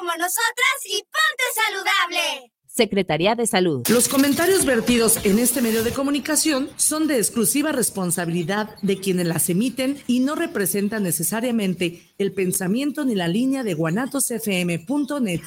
como nosotras y ponte saludable. Secretaría de Salud. Los comentarios vertidos en este medio de comunicación son de exclusiva responsabilidad de quienes las emiten y no representan necesariamente el pensamiento ni la línea de guanatosfm.net.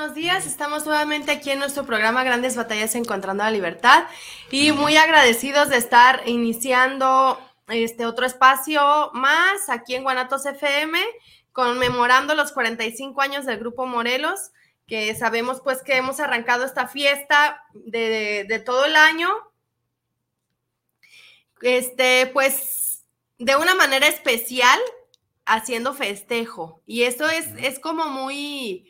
Estamos nuevamente aquí en nuestro programa Grandes Batallas Encontrando la Libertad y muy agradecidos de estar iniciando este otro espacio más aquí en Guanatos FM, conmemorando los 45 años del Grupo Morelos, que sabemos pues que hemos arrancado esta fiesta de, de todo el año. Este, pues, de una manera especial, haciendo festejo. Y eso es, es como muy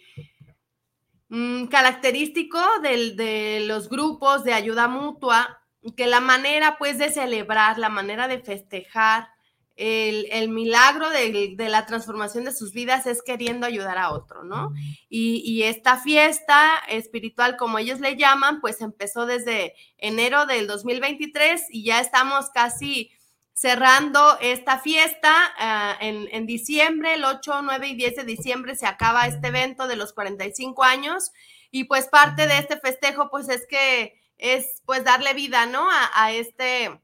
Mm, característico de los grupos de ayuda mutua, que la manera pues de celebrar, la manera de festejar el, milagro de, la transformación de sus vidas es queriendo ayudar a otro, ¿no? Y, y, esta fiesta espiritual, como ellos le llaman, pues empezó desde enero del 2023 y ya estamos casi cerrando esta fiesta ah, en, diciembre, el 8, 9 y 10 de diciembre se acaba este evento de los 45 años y pues parte de este festejo pues es que es pues darle vida, ¿no? a este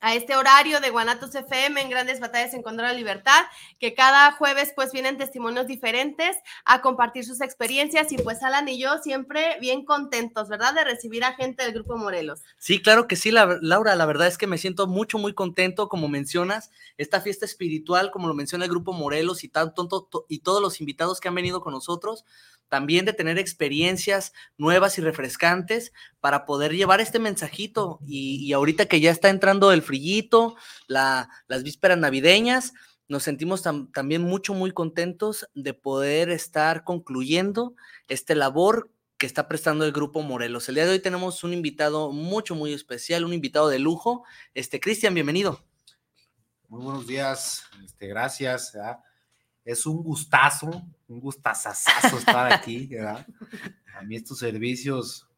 a este horario de Guanatos FM en Grandes Batallas en Contra la Libertad, que cada jueves pues vienen testimonios diferentes a compartir sus experiencias y pues Alan y yo siempre bien contentos, ¿verdad? De recibir a gente del Grupo Morelos. Sí, claro que sí, Laura, la verdad es que me siento mucho, muy contento, como mencionas, esta fiesta espiritual, como lo menciona el Grupo Morelos y, y todos los invitados que han venido con nosotros, también de tener experiencias nuevas y refrescantes para poder llevar este mensajito. Y, ahorita que ya está entrando el frillito, las vísperas navideñas, nos sentimos también mucho, muy contentos de poder estar concluyendo este labor que está prestando el Grupo Morelos. El día de hoy tenemos un invitado mucho, muy especial, un invitado de lujo. Este, Cristian, bienvenido. Muy buenos días, este, gracias es un gustazo, un gustazazazo estar aquí, ¿verdad? A mí estos servicios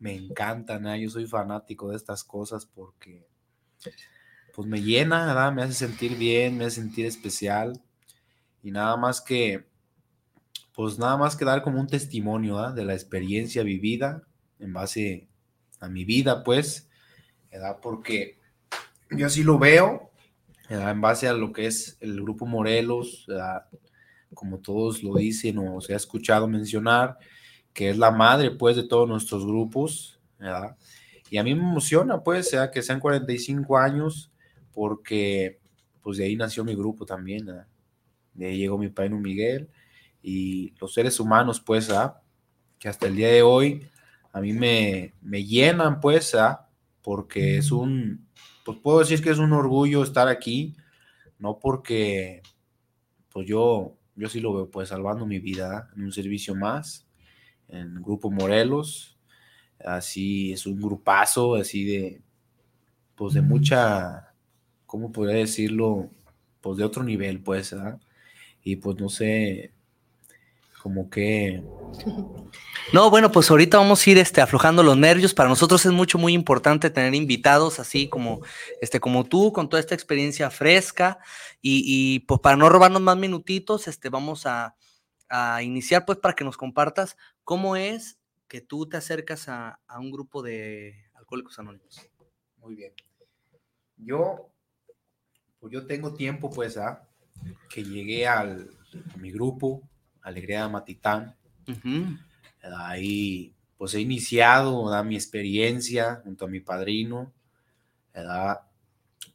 me encantan, ¿eh? yo soy fanático de estas cosas porque pues me llena, ¿verdad? Me hace sentir bien, me hace sentir especial y nada más que pues nada más que dar como un testimonio ¿verdad? de la experiencia vivida en base a mi vida, pues, ¿verdad? Porque yo así lo veo en base a lo que es el grupo Morelos, como todos lo dicen o se ha escuchado mencionar, que es la madre pues de todos nuestros grupos, Y a mí me emociona pues, sea, que sean 45 años, porque pues de ahí nació mi grupo también, de ahí llegó mi padre Miguel y los seres humanos pues, que hasta el día de hoy a mí me, me llenan pues, porque es un, pues puedo decir que es un orgullo estar aquí, no porque, pues yo, yo sí lo veo, pues salvando mi vida en un servicio más, en Grupo Morelos, así es un grupazo, así de, pues de mucha, ¿cómo podría decirlo? Pues de otro nivel, pues, Y pues no sé, como que... No, bueno, pues ahorita vamos a ir este, aflojando los nervios. Para nosotros es mucho, muy importante tener invitados así como, este, como tú, con toda esta experiencia fresca. Y, pues para no robarnos más minutitos, este, vamos a, iniciar pues para que nos compartas cómo es que tú te acercas a, un grupo de alcohólicos anónimos. Muy bien. Yo, pues yo tengo tiempo pues, ¿ah? que llegué al, a mi grupo, Alegría de Matitán. Ahí, pues he iniciado ¿verdad? mi experiencia junto a mi padrino, ¿verdad?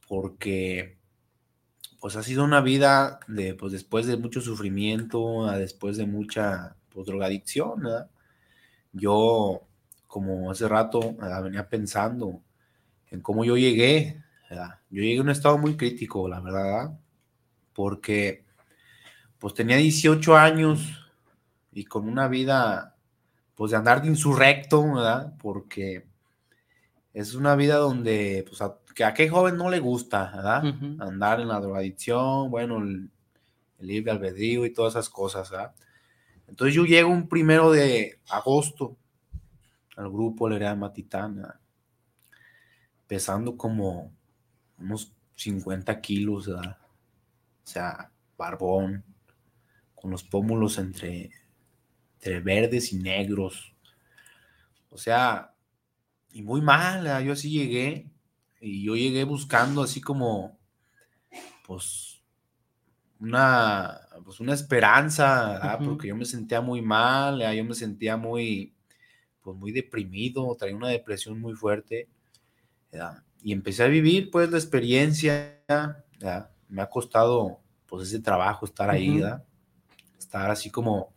Porque pues ha sido una vida de, pues después de mucho sufrimiento, después de mucha pues, drogadicción, ¿verdad? Yo, como hace rato, venía pensando en cómo yo llegué, ¿verdad? Yo llegué a un estado muy crítico, la verdad, porque pues tenía 18 años y con una vida, pues de andar de insurrecto, ¿verdad? Porque es una vida donde, pues, a, que a qué joven no le gusta, ¿verdad? Andar en la drogadicción, bueno, el, libre albedrío y todas esas cosas, ¿verdad? Entonces yo llego un primero de agosto al grupo Lerea Matitana, pesando como unos 50 kilos, ¿verdad? O sea, barbón, con los pómulos entre, entre verdes y negros. O sea, y muy mal, yo así llegué, y yo llegué buscando así como, pues, una, pues una esperanza, porque yo me sentía muy mal, yo me sentía muy, pues muy deprimido, traía una depresión muy fuerte, y empecé a vivir pues la experiencia, me ha costado pues ese trabajo, estar ahí, estar así como,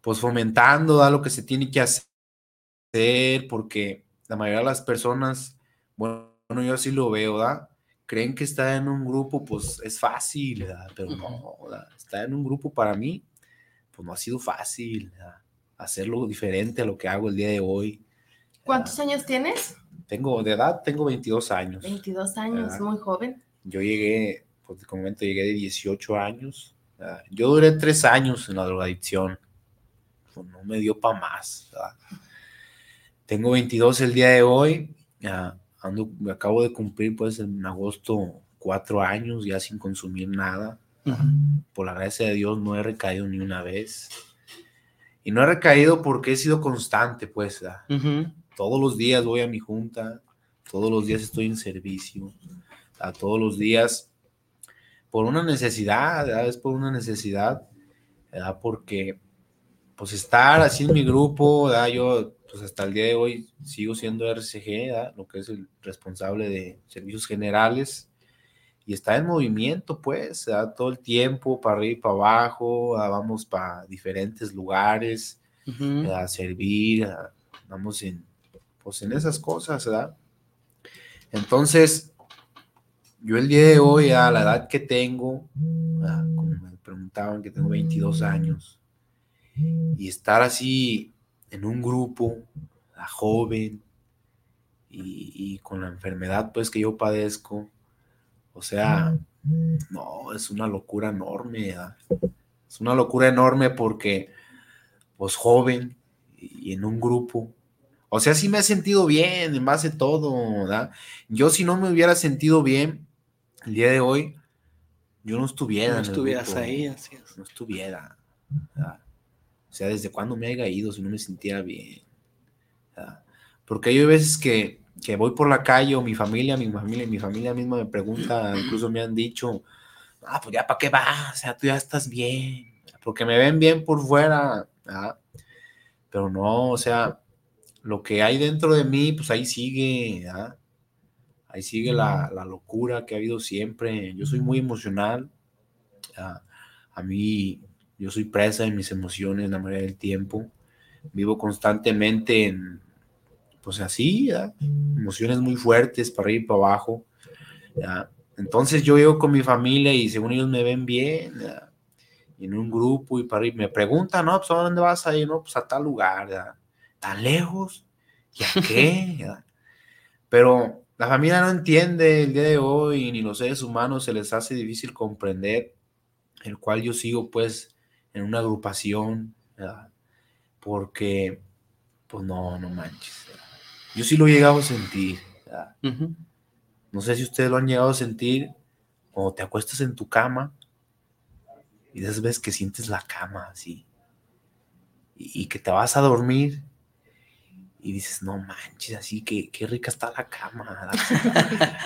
pues fomentando lo que se tiene que hacer, porque la mayoría de las personas, bueno, yo así lo veo, ¿da? Creen que estar en un grupo, pues es fácil, pero no, estar en un grupo para mí, pues no ha sido fácil, hacerlo diferente a lo que hago el día de hoy. ¿Cuántos años tienes? Tengo, de edad, tengo 22 años. 22 años, muy joven. Yo llegué, pues de momento llegué de 18 años. Yo duré tres años en la drogadicción. Pues no me dio para más. Tengo 22 el día de hoy. Ando, acabo de cumplir pues en agosto cuatro años ya sin consumir nada. Por la gracia de Dios no he recaído ni una vez. Y no he recaído porque he sido constante, pues. Todos los días voy a mi junta, todos los días estoy en servicio, a todos los días por una necesidad, es por una necesidad, ¿verdad? porque pues estar así en mi grupo, ¿verdad? yo pues hasta el día de hoy sigo siendo RCG, lo que es el responsable de servicios generales, y está en movimiento, pues, todo el tiempo, para arriba y para abajo, vamos para diferentes lugares, a servir, vamos en, pues, en esas cosas, ¿verdad? Entonces, yo el día de hoy, a la edad que tengo, como me preguntaban que tengo 22 años, y estar así en un grupo, a joven, y, con la enfermedad pues que yo padezco, o sea, no, es una locura enorme, es una locura enorme porque, pues joven y en un grupo, o sea, sí me he sentido bien en base a todo. Yo si no me hubiera sentido bien el día de hoy, yo no estuviera. No estuvieras ahí, así No estuviera. O sea, ¿desde cuándo me haya ido si no me sintiera bien? Porque hay veces que, que, voy por la calle o mi familia, mi familia, mi familia misma me pregunta, incluso me han dicho, ah, pues ya para qué vas, o sea, tú ya estás bien, porque me ven bien por fuera, pero no, o sea, lo que hay dentro de mí, pues ahí sigue, ahí sigue la, la, locura que ha habido siempre, yo soy muy emocional, a mí yo soy presa de mis emociones la mayoría del tiempo. Vivo constantemente en, pues así, emociones muy fuertes para ir para abajo. Entonces yo llego con mi familia y según ellos me ven bien, en un grupo y para ir, me preguntan, no, pues a dónde vas a ir, no, pues a tal lugar, tan lejos, ¿y a qué? Pero la familia no entiende el día de hoy, ni los seres humanos se les hace difícil comprender, el cual yo sigo pues en una agrupación, porque, pues no, no manches. Yo sí lo he llegado a sentir. No sé si ustedes lo han llegado a sentir o te acuestas en tu cama y después ves que sientes la cama así y, que te vas a dormir y dices, no manches, así que qué rica está la cama.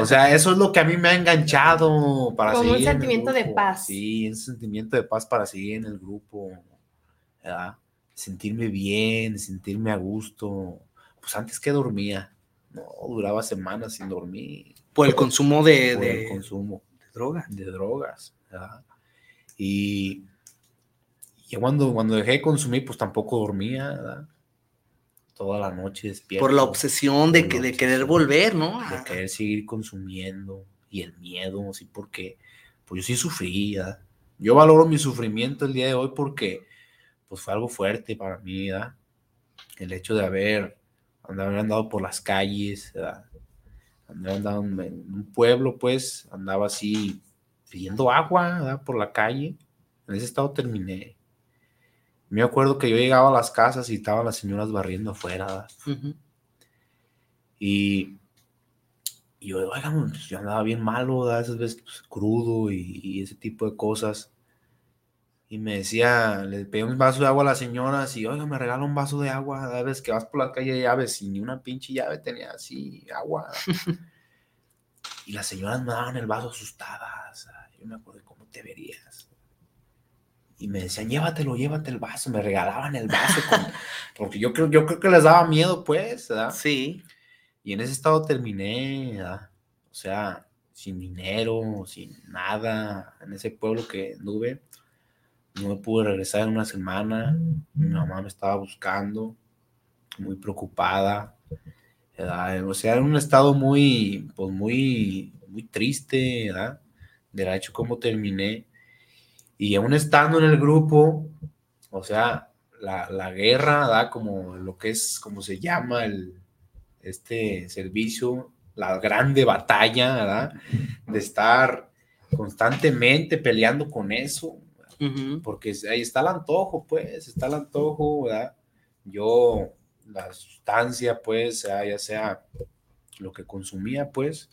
O sea, eso es lo que a mí me ha enganchado para Como seguir. un sentimiento de paz. Sí, un sentimiento de paz para seguir en el grupo. ¿verdad? sentirme bien, sentirme a gusto. Pues antes que dormía, no, duraba semanas sin dormir. Por el consumo de, por el de- consumo de droga. de drogas. ¿verdad? Y ya cuando, cuando dejé de consumir, pues tampoco dormía, ¿verdad? Toda la noche despierto. Por la obsesión de, que, la de querer volver, ¿no? De querer seguir consumiendo y el miedo, sí, porque pues yo sí sufrí, ¿verdad? Yo valoro mi sufrimiento el día de hoy porque pues fue algo fuerte para mí, ¿verdad? El hecho de haber, andado por las calles, ¿verdad? En en un pueblo, pues, andaba así pidiendo agua, ¿verdad? Por la calle. En ese estado terminé. Me acuerdo que yo llegaba a las casas y estaban las señoras barriendo afuera. Y, y yo, oigan, pues, yo andaba bien malo, ¿verdad? esas veces pues, crudo y, y ese tipo de cosas. Y me decía, le pedí un vaso de agua a las señoras y, oiga, me regala un vaso de agua. Cada vez que vas por la calle de llaves y ni una pinche llave tenía así agua. y las señoras me daban el vaso asustadas. Yo me acuerdo cómo te verías. Y me decían, llévatelo, llévate el vaso. Me regalaban el vaso. con- porque yo creo, yo creo que les daba miedo, pues, ¿verdad? Sí. Y en ese estado terminé, ¿verdad? o sea, sin dinero, sin nada, en ese pueblo que anduve. No me pude regresar en una semana. Mi mamá me estaba buscando, muy preocupada. ¿verdad? O sea, en un estado muy, pues muy, muy triste, ¿verdad? Del hecho cómo terminé. Y aún estando en el grupo, o sea, la, la guerra, ¿verdad? Como lo que es, como se llama el, este servicio, la grande batalla, ¿verdad? De estar constantemente peleando con eso, porque ahí está el antojo, pues, está el antojo, ¿verdad? Yo, la sustancia, pues, sea, ya sea lo que consumía, pues,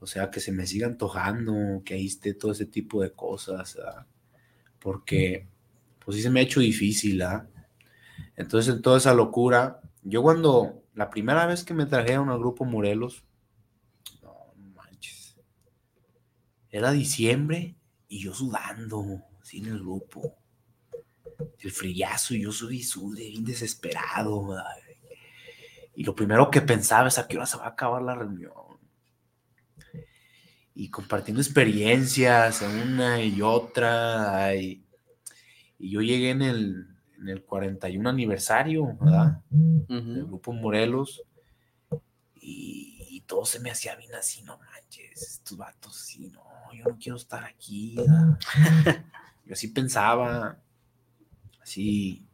o sea, que se me siga antojando, que ahí esté todo ese tipo de cosas, ¿verdad? Porque, pues sí se me ha hecho difícil, ¿verdad? Entonces, en toda esa locura, yo cuando, la primera vez que me trajeron al grupo Morelos, no, manches, era diciembre y yo sudando, en el grupo, el frillazo y yo subí, sude, bien desesperado, ¿verdad? y lo primero que pensaba es a qué hora se va a acabar la reunión. Y compartiendo experiencias, una y otra, y, y yo llegué en el, en el 41 aniversario, ¿verdad? del Ujú. grupo Morelos y, y todo se me hacía bien así, no manches, estos vatos, sí, no, yo no quiero estar aquí. ¿verdad? yo así pensaba, así,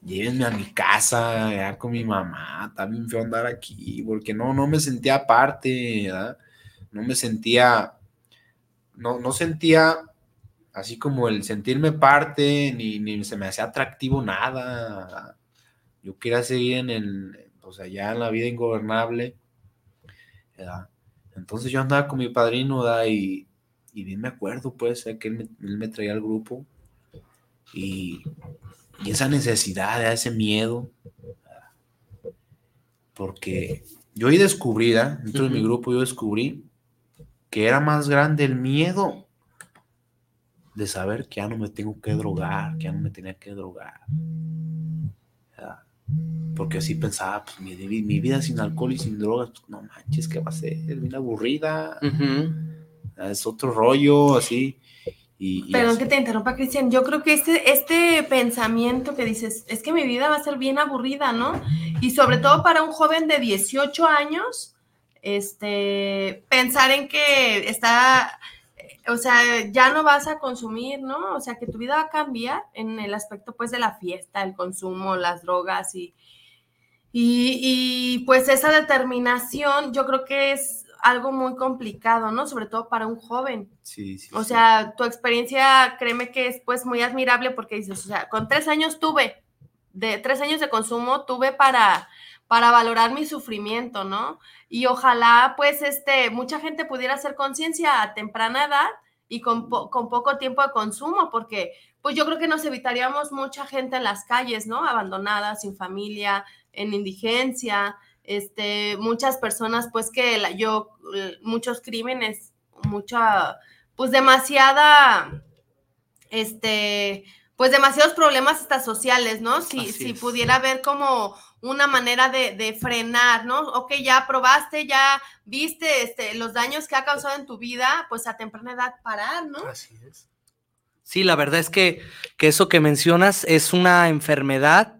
llévenme a mi casa, ya con mi mamá, está bien feo andar aquí, porque no, no me sentía aparte, ¿verdad? No me sentía, no, no sentía así como el sentirme parte, ni, ni se me hacía atractivo nada. Yo quería seguir en el, pues allá en la vida ingobernable. ¿verdad? Entonces yo andaba con mi padrino, ¿verdad? Y, y bien me acuerdo, pues, que él me, él me traía al grupo. Y, y esa necesidad, ¿verdad? ese miedo. Porque yo ahí descubrí, dentro de mi grupo, yo descubrí que era más grande el miedo de saber que ya no me tengo que drogar, que ya no me tenía que drogar. ¿verdad? Porque así pensaba, pues mi, mi vida sin alcohol y sin drogas, pues no manches, ¿qué va a ser? Es bien aburrida, es otro rollo, así. Y, y Perdón así. que te interrumpa, Cristian. Yo creo que este, este pensamiento que dices, es que mi vida va a ser bien aburrida, ¿no? Y sobre todo para un joven de 18 años, este, pensar en que está, o sea, ya no vas a consumir, ¿no? O sea, que tu vida va a cambiar en el aspecto, pues, de la fiesta, el consumo, las drogas y, y, y, pues esa determinación, yo creo que es algo muy complicado, ¿no? Sobre todo para un joven. Sí, sí, O sí. sea, tu experiencia, créeme que es pues muy admirable porque dices, o sea, con tres años tuve, de tres años de consumo tuve para, para valorar mi sufrimiento, ¿no? Y ojalá pues este, mucha gente pudiera hacer conciencia a temprana edad y con, po- con poco tiempo de consumo, porque pues yo creo que nos evitaríamos mucha gente en las calles, ¿no? Abandonada, sin familia, en indigencia, este, muchas personas pues que la- yo, muchos crímenes, mucha pues demasiada, este, pues demasiados problemas hasta sociales, ¿no? Si, si pudiera haber como una manera de, de frenar, ¿no? Ok, ya probaste, ya viste este, los daños que ha causado en tu vida, pues a temprana edad parar, ¿no? Así es. Sí, la verdad es que, que eso que mencionas es una enfermedad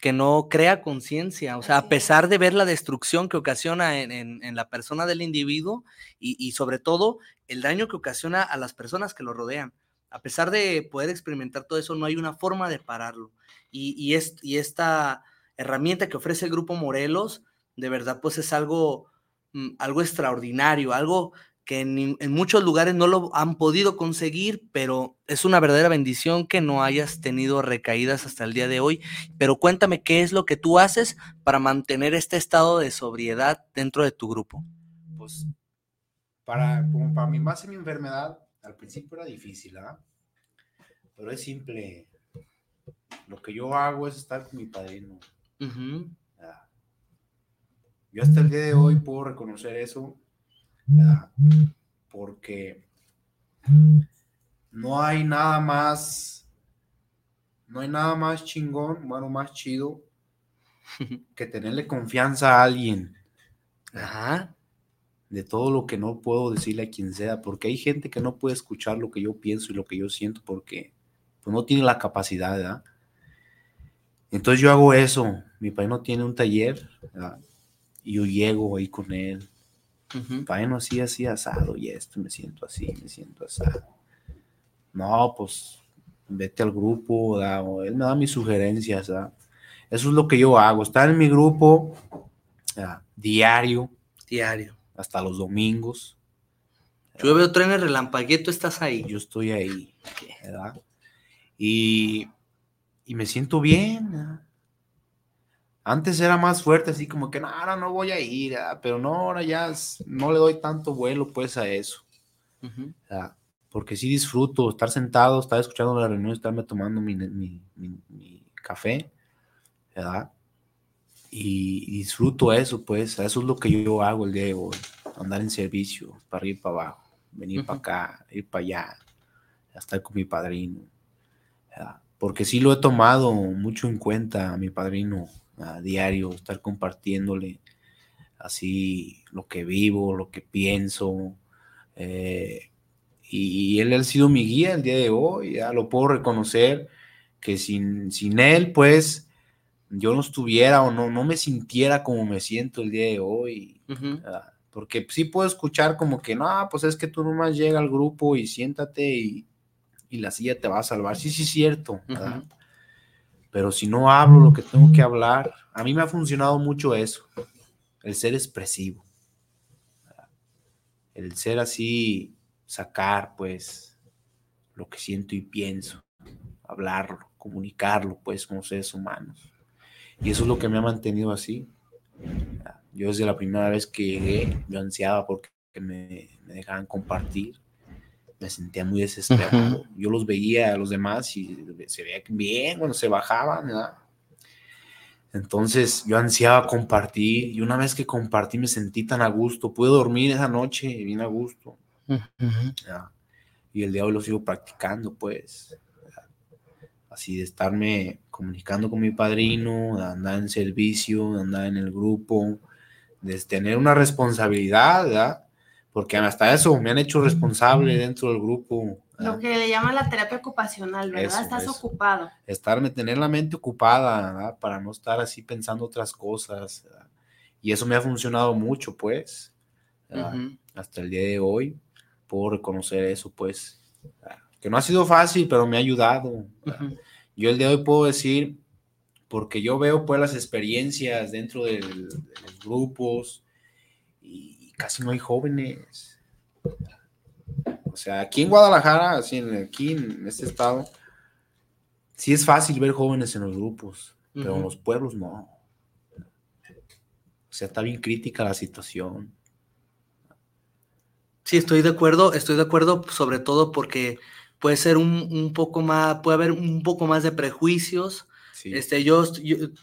que no crea conciencia, o sea, Así a es. pesar de ver la destrucción que ocasiona en, en- en la persona del individuo y, y sobre todo el daño que ocasiona a las personas que lo rodean. A pesar de poder experimentar todo eso, no hay una forma de pararlo. Y, y, es- y esta herramienta que ofrece el Grupo Morelos, de verdad, pues es algo, mm, algo extraordinario, algo que en, muchos lugares no lo han podido conseguir, pero es una verdadera bendición que no hayas tenido recaídas hasta el día de hoy. Pero cuéntame qué es lo que tú haces para mantener este estado de sobriedad dentro de tu grupo. Pues para, como para mi más en mi enfermedad, al principio era difícil, ¿ah? Pero es simple. Lo que yo hago es estar con mi padrino. ¿Verdad? Yo hasta el día de hoy puedo reconocer eso, ¿verdad? porque no hay nada más, no hay nada más chingón, bueno, más chido que tenerle confianza a alguien Ajá. de todo lo que no puedo decirle a quien sea, porque hay gente que no puede escuchar lo que yo pienso y lo que yo siento porque pues, no tiene la capacidad, ¿verdad? Entonces yo hago eso, mi padre no tiene un taller, ¿verdad? y yo llego ahí con él. Padre, no así, así asado y esto, me siento así, me siento asado. No, pues vete al grupo, ¿verdad? o él me da mis sugerencias, ¿verdad? Eso es lo que yo hago, estar en mi grupo ¿verdad? diario, Diario. hasta los domingos, Llueve o truene relampagueo, tú estás ahí. yo estoy ahí, ¿verdad? Y, y me siento bien. Antes era más fuerte, así como que, no, ahora no voy a ir, ¿verdad? pero no, ahora ya no le doy tanto vuelo pues a eso. Ujú. O sea, porque sí disfruto estar sentado, estar escuchando la reunión, estarme tomando mi, mi- mi- mi café, ¿verdad? Y, y disfruto eso, pues, eso es lo que yo hago el día de hoy, andar en servicio, para arriba y para abajo, venir para acá, ir para allá, estar con mi padrino, ¿verdad? Porque sí lo he tomado mucho en cuenta a mi padrino a diario, estar compartiéndole así lo que vivo, lo que pienso, eh, y, y él ha sido mi guía el día de hoy, ya lo puedo reconocer, que sin, sin él, pues, yo no estuviera o no, no me sintiera como me siento el día de hoy, Ujú. ¿verdad? porque sí puedo escuchar como que, no, pues es que tú nomás llega al grupo y siéntate y, y la silla te va a salvar, sí, sí, es cierto, pero si no hablo lo que tengo que hablar, a mí me ha funcionado mucho eso, el ser expresivo, ¿verdad? el ser así, sacar pues lo que siento y pienso, hablarlo, comunicarlo pues como seres humanos. Y eso es lo que me ha mantenido así. ¿verdad? Yo desde la primera vez que llegué, yo ansiaba porque me, me dejaran compartir. Me sentía muy desesperado. Yo los veía a los demás y se veía bien cuando se bajaban, ¿verdad? Entonces yo ansiaba compartir y una vez que compartí me sentí tan a gusto. Pude dormir esa noche bien a gusto. Y el día de hoy lo sigo practicando, pues. ¿verdad? Así de estarme comunicando con mi padrino, de andar en servicio, de andar en el grupo, de tener una responsabilidad, ¿verdad? Porque hasta eso me han hecho responsable dentro del grupo. Lo que le llaman la terapia ocupacional, ¿verdad? Eso, Estás eso. ocupado. estarme, tener la mente ocupada, ¿verdad? Para no estar así pensando otras cosas. ¿verdad? Y eso me ha funcionado mucho, pues. ¿verdad? Ujú. Hasta el día de hoy puedo reconocer eso, pues. ¿verdad? Que no ha sido fácil, pero me ha ayudado. ¿verdad? Ujú. Yo el día de hoy puedo decir, porque yo veo pues las experiencias dentro del- de los grupos y casi no hay jóvenes. O sea, aquí en Guadalajara, así en, aquí en este estado, sí es fácil ver jóvenes en los grupos, pero en los pueblos no. O sea, está bien crítica la situación. Sí, estoy de acuerdo, estoy de acuerdo, sobre todo porque puede ser un, un poco más, puede haber un poco más de prejuicios. Este, yo,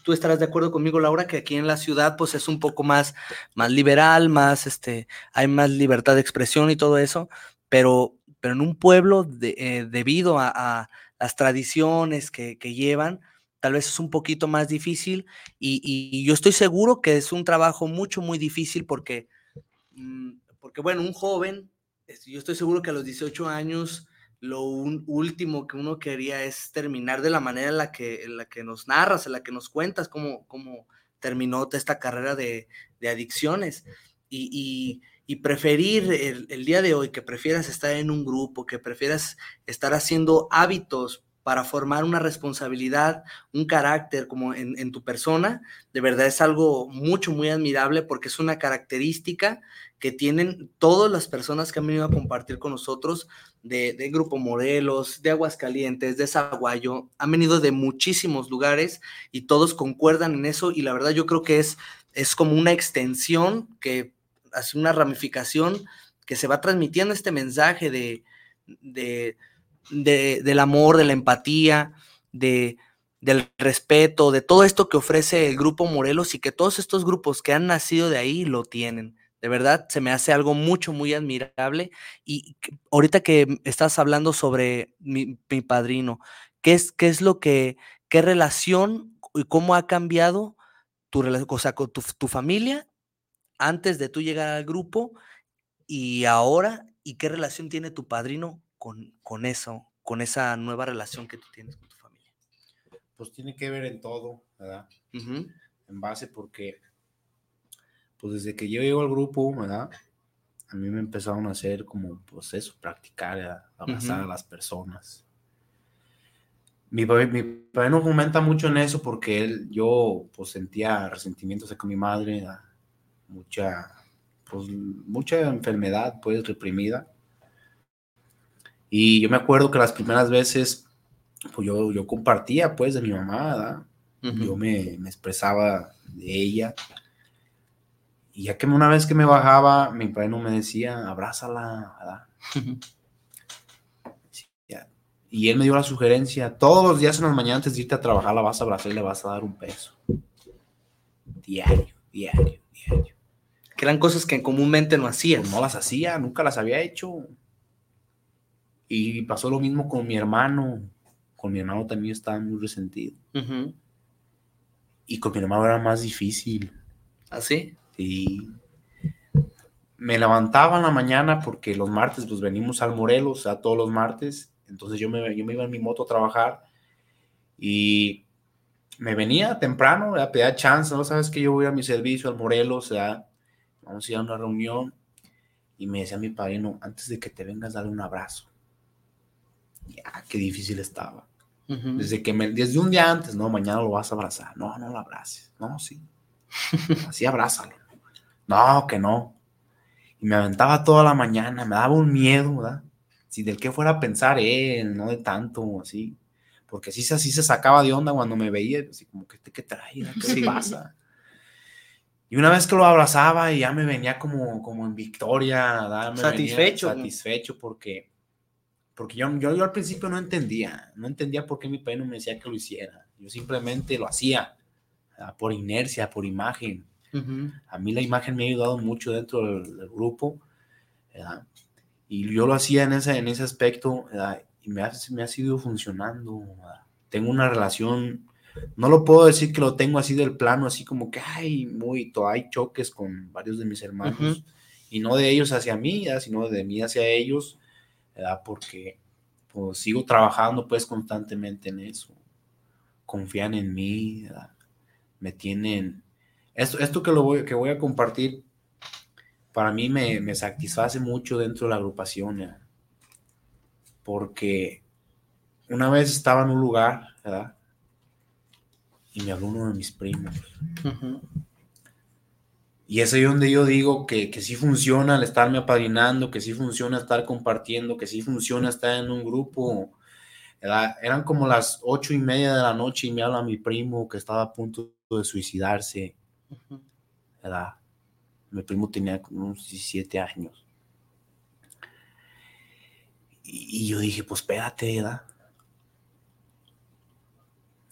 tú estarás de acuerdo conmigo, Laura, que aquí en la ciudad, pues es un poco más, más liberal, más, este, hay más libertad de expresión y todo eso, pero, pero en un pueblo, eh, debido a, las tradiciones que, llevan, tal vez es un poquito más difícil y, yo estoy seguro que es un trabajo mucho, muy difícil porque, mm, porque bueno, un joven, yo estoy seguro que a los 18 años lo último que uno quería es terminar de la manera en la que, en la que nos narras, en la que nos cuentas cómo, cómo terminó esta carrera de, adicciones. Y, preferir el, el, día de hoy, que prefieras estar en un grupo, que prefieras estar haciendo hábitos para formar una responsabilidad, un carácter como en, tu persona, de verdad es algo mucho, muy admirable porque es una característica que tienen todas las personas que han venido a compartir con nosotros de, Grupo Morelos, de Aguascalientes, de Zaguayo, han venido de muchísimos lugares y todos concuerdan en eso y la verdad yo creo que es, es como una extensión que hace una ramificación que se va transmitiendo este mensaje de, de del amor, de la empatía, de, del respeto, de todo esto que ofrece el grupo Morelos y que todos estos grupos que han nacido de ahí lo tienen. De verdad, se me hace algo mucho, muy admirable. Y ahorita que estás hablando sobre mi, padrino, ¿qué es, ¿qué es lo que, qué relación y cómo ha cambiado tu, o sea, con tu, tu familia antes de tú llegar al grupo y ahora? ¿Y qué relación tiene tu padrino con, eso, con esa nueva relación que tú tienes con tu familia? Pues tiene que ver en todo, ¿verdad? En base porque, pues desde que yo llego al grupo, ¿verdad? A mí me empezaron a hacer como, pues eso, practicar, abrazar a las personas. Mi padre, mi no comenta mucho en eso porque él, yo pues sentía resentimientos con mi madre, mucha, pues mucha enfermedad pues reprimida y yo me acuerdo que las primeras veces, pues yo, yo compartía pues de mi mamá, Yo me, me, expresaba de ella. Y ya que una vez que me bajaba, mi padre no me decía, abrázala, y él me dio la sugerencia, todos los días en las mañanas antes de irte a trabajar la vas a abrazar y le vas a dar un peso. Diario, diario, diario. Que eran cosas que comúnmente no hacías. Pues no las hacía, nunca las había hecho. Y pasó lo mismo con mi hermano. Con mi hermano también estaba muy resentido. Y con mi hermano era más difícil. ¿Ah, sí. Me levantaba en la mañana porque los martes pues venimos al Morelos, o sea, todos los martes. Entonces yo me, yo me iba en mi moto a trabajar y me venía temprano, a pedía chance, ¿no? Sabes que yo voy a mi servicio al Morelos, o sea, vamos a ir a una reunión. Y me decía mi padrino, antes de que te vengas, dale un abrazo ya, qué difícil estaba. Desde que me, desde un día antes, no, mañana lo vas a abrazar. No, no lo abraces. No, sí. Así abrázalo. No, que no. Y me aventaba toda la mañana, me daba un miedo, ¿verdad? Si del que fuera a pensar él, no de tanto, así. Porque sí, así se sacaba de onda cuando me veía, así como, ¿qué, qué trae? ¿Qué pasa? Y una vez que lo abrazaba y ya me venía como, como en victoria, ¿verdad? satisfecho. satisfecho porque porque yo, yo, yo, al principio no entendía, no entendía por qué mi padre no me decía que lo hiciera. Yo simplemente lo hacía por inercia, por imagen. A mí la imagen me ha ayudado mucho dentro del, grupo. Y yo lo hacía en ese, en ese aspecto y me ha, me ha sido funcionando. Tengo una relación, no lo puedo decir que lo tengo así del plano, así como que hay muy, hay choques con varios de mis hermanos. Y no de ellos hacia mí, sino de mí hacia ellos porque pues, sigo trabajando pues constantemente en eso. Confían en mí, me tienen... Esto, esto que, lo voy, que voy a compartir, para mí me, me satisface mucho dentro de la agrupación, porque una vez estaba en un lugar, Y me habló uno de mis primos. Y es ahí donde yo digo que, que sí funciona el estarme apadrinando, que sí funciona estar compartiendo, que sí funciona estar en un grupo. Eran como las ocho y media de la noche y me habla mi primo que estaba a punto de suicidarse. Mi primo tenía como unos 17 años. Y, yo dije, pues espérate, ¿verdad?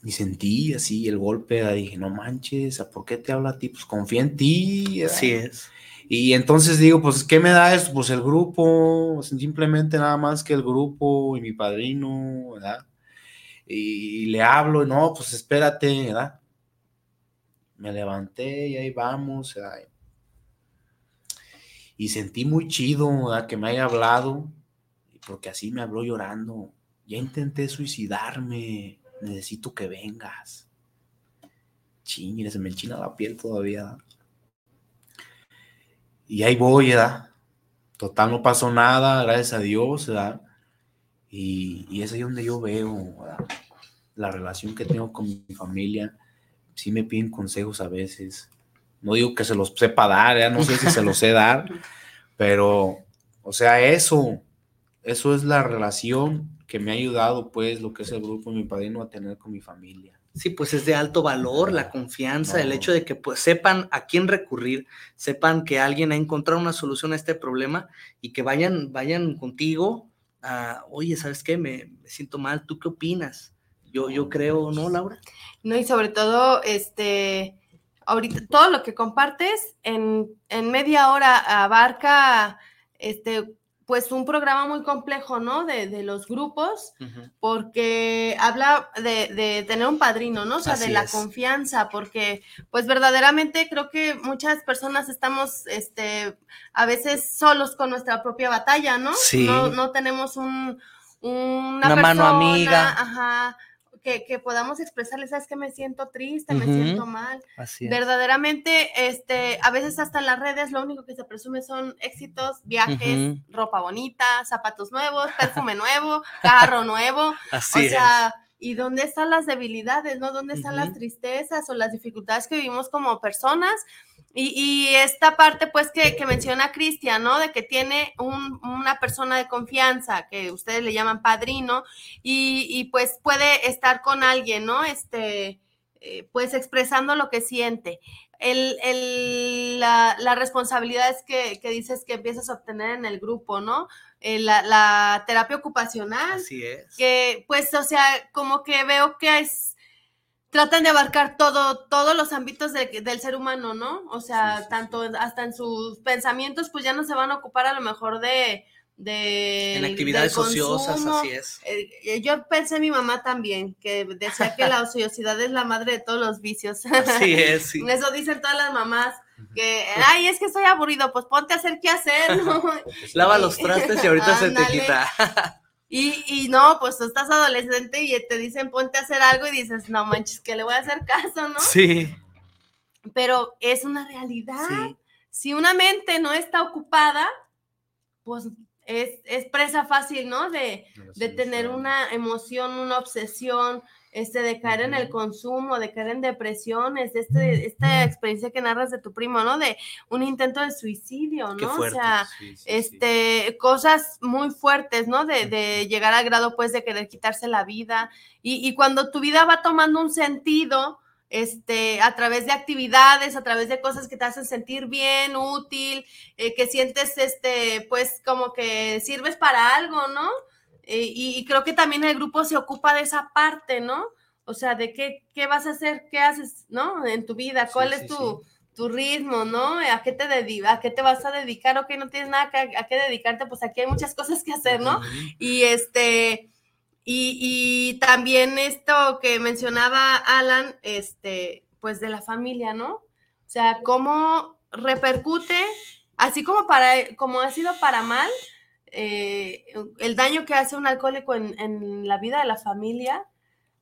Y sentí así el golpe, dije, no manches, ¿por qué te habla a ti? Pues confía en ti. Así es. Y entonces digo, pues, ¿qué me da eso? Pues el grupo, simplemente nada más que el grupo y mi padrino, ¿verdad? Y, le hablo, no, pues espérate, ¿verdad? Me levanté y ahí vamos, Y sentí muy chido, ¿verdad? Que me haya hablado, porque así me habló llorando. Ya intenté suicidarme, necesito que vengas. Ching, se me enchina la piel todavía. Y ahí voy, ¿verdad? Total, no pasó nada, gracias a Dios, ¿verdad? Y, y es ahí donde yo veo la relación que tengo con mi familia. Sí me piden consejos a veces. No digo que se los sepa dar, ya no sé si se los sé dar, pero, o sea, eso, eso es la relación que me ha ayudado, pues, lo que es el grupo Mi Padrino a tener con mi familia. Sí, pues es de alto valor la confianza, el hecho de que pues, sepan a quién recurrir, sepan que alguien ha encontrado una solución a este problema y que vayan, vayan contigo oye, ¿sabes qué? Me, siento mal, ¿tú qué opinas? Yo, yo creo, ¿no, Laura? No, y sobre todo, este, ahorita todo lo que compartes en, en media hora abarca, este, pues un programa muy complejo, ¿no? De, los grupos, porque habla de, tener un padrino, ¿no? O sea, de la confianza, porque pues verdaderamente creo que muchas personas estamos, este, a veces solos con nuestra propia batalla, ¿no? Sí. No, no tenemos un, una, mano amiga. Ajá, que, podamos expresarle, sabes que me siento triste, me siento mal. Así Verdaderamente, este, a veces hasta en las redes lo único que se presume son éxitos, viajes, ropa bonita, zapatos nuevos, perfume nuevo, carro nuevo. Así o sea, ¿y dónde están las debilidades, no? ¿Dónde están las tristezas o las dificultades que vivimos como personas? Y, esta parte, pues, que, menciona Cristian, ¿no? De que tiene una persona de confianza, que ustedes le llaman padrino, y, pues puede estar con alguien, ¿no? Este, eh, pues expresando lo que siente. El, la, responsabilidad es que, dices que empiezas a obtener en el grupo, ¿no? Eh, la, la, terapia ocupacional. Así es. Que, pues, o sea, como que veo que es tratan de abarcar todo, todos los ámbitos del ser humano, ¿no? O sea, tanto hasta en sus pensamientos, pues ya no se van a ocupar a lo mejor de... de en actividades ociosas, así es. Eh, eh, yo pensé en mi mamá también, que decía que la ociosidad es la madre de todos los vicios. Así es, sí. Eso dicen todas las mamás que, ay, es que estoy aburrido, pues ponte a hacer qué hacer, ¿no? Lava los trastes y ahorita se te quita. Y, y no, pues tú estás adolescente y te dicen ponte a hacer algo y dices, no manches, que le voy a hacer caso, ¿no? Sí. Pero es una realidad. Si una mente no está ocupada, pues es, es presa fácil, ¿no? De, de tener una emoción, una obsesión, este, de caer en el consumo, de caer en depresiones, este, esta experiencia que narras de tu primo, ¿no? De un intento de suicidio, ¿no? o sea, este, cosas muy fuertes, ¿no? De, de, llegar al grado, pues, de querer quitarse la vida. Y, y, cuando tu vida va tomando un sentido, este, a través de actividades, a través de cosas que te hacen sentir bien, útil, eh, que sientes, este, pues, como que sirves para algo, ¿no? Eh, y, creo que también el grupo se ocupa de esa parte, ¿no? O sea, de qué, qué vas a hacer, qué haces, ¿no? En tu vida, cuál es tu, tu, ritmo, ¿no? ¿A qué, te a qué te vas a dedicar? Ok, no tienes nada a qué dedicarte, pues aquí hay muchas cosas que hacer, ¿no? Y este, y, y también esto que mencionaba Alan, este, pues de la familia, ¿no? O sea, cómo repercute, así como para, como ha sido para mal, eh, el daño que hace un alcohólico en, la vida de la familia,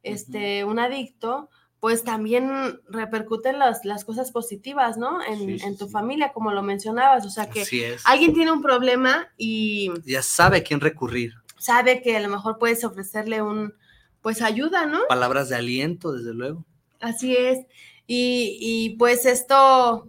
este, un adicto, pues también repercuten las, las cosas positivas, ¿no? En, tu familia, como lo mencionabas. O sea que alguien tiene un problema y... Ya sabe a quién recurrir. Sabe que a lo mejor puedes ofrecerle un, pues ayuda, ¿no? Palabras de aliento, desde luego. Así es. Y, y pues esto,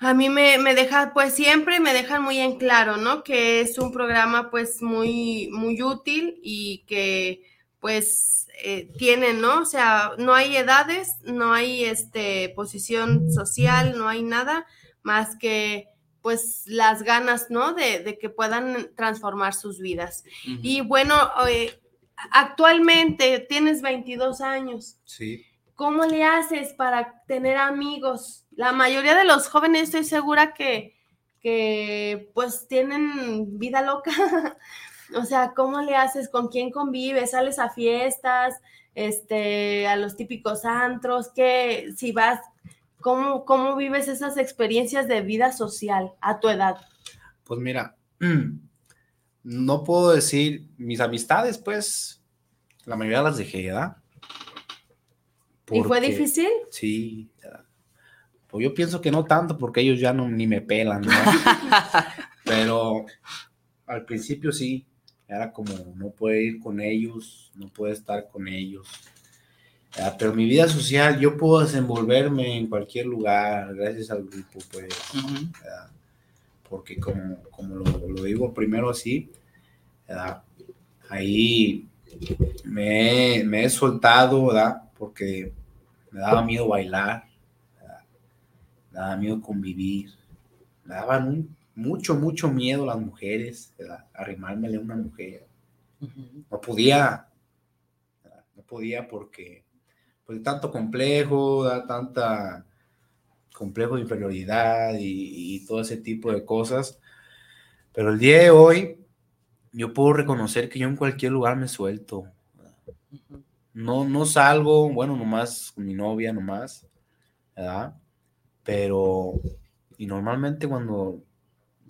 a mí me, deja, pues siempre me dejan muy en claro, ¿no? Que es un programa pues muy, muy útil y que pues eh, tienen, ¿no? O sea, no hay edades, no hay este, posición social, no hay nada más que pues las ganas, ¿no? De, que puedan transformar sus vidas. Y bueno, eh, actualmente tienes 22 años. Sí. ¿Cómo le haces para tener amigos? La mayoría de los jóvenes estoy segura que, que pues tienen vida loca. O sea, ¿cómo le haces? ¿Con quién convives? ¿Sales a fiestas? Este, a los típicos antros, que si vas, ¿cómo, ¿cómo vives esas experiencias de vida social a tu edad? Pues mira, no puedo decir mis amistades, pues la mayoría las dejé, ¿verdad? ¿Y fue difícil? Sí. Pues yo pienso que no tanto porque ellos ya no ni me pelan, ¿no? Pero al principio sí, era como no puede ir con ellos, no puede estar con ellos. Pero mi vida social, yo puedo desenvolverme en cualquier lugar gracias al grupo, pues. Porque como, como lo, lo digo primero así, ¿verdad? ahí me, me he soltado, ¿verdad? Porque me daba miedo bailar, ¿verdad? me daba miedo convivir, me daban un- mucho, mucho miedo las mujeres, ¿verdad? arrimármele a una mujer. No podía, ¿verdad? no podía porque, pues tanto complejo, da tanta complejo de inferioridad y, y todo ese tipo de cosas. Pero el día de hoy, yo puedo reconocer que yo en cualquier lugar me suelto. No, no salgo, bueno, nomás con mi novia, nomás, ¿verdad? Pero, y normalmente cuando,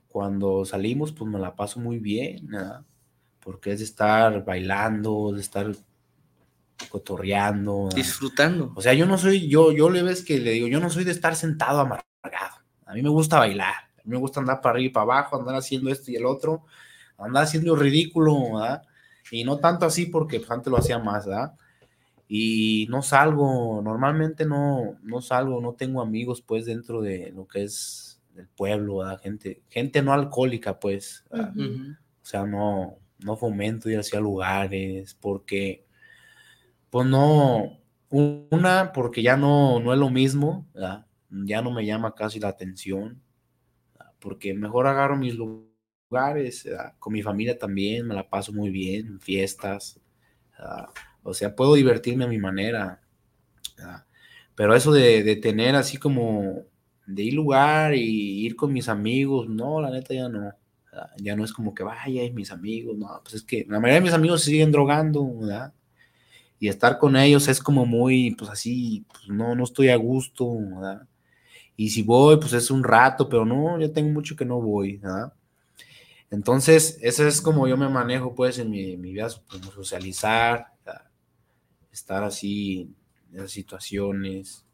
cuando salimos, pues me la paso muy bien, ¿verdad? Porque es de estar bailando, de estar cotorreando. ¿verdad? Disfrutando. O sea, yo no soy, yo, yo le ves que le digo, yo no soy de estar sentado amargado. A mí me gusta bailar, a mí me gusta andar para arriba y para abajo, andar haciendo esto y el otro, andar haciendo ridículo, ¿verdad? Y no tanto así porque pues, antes lo hacía más, ¿verdad? Y no salgo, normalmente no, no salgo, no tengo amigos pues dentro de lo que es el pueblo, ¿verdad? Gente, gente no alcohólica pues. Ujú. O sea, no, no fomento ir hacia lugares porque, pues no, una, porque ya no, no es lo mismo, ¿verdad? ya no me llama casi la atención, ¿verdad? porque mejor agarro mis lugares, ¿verdad? con mi familia también, me la paso muy bien, en fiestas, ¿verdad? O sea, puedo divertirme a mi manera, pero eso de, de tener así como, de ir lugar y ir con mis amigos, no, la neta ya no. Ya no es como que vaya mis amigos, no, pues es que la mayoría de mis amigos siguen drogando, ¿verdad? Y estar con ellos es como muy, pues así, pues no, no estoy a gusto, ¿verdad? Y si voy, pues es un rato, pero no, ya tengo mucho que no voy, ¿verdad? Entonces, eso es como yo me manejo, pues, en mi, mi vida, como socializar, ¿verdad? Estar así en esas situaciones,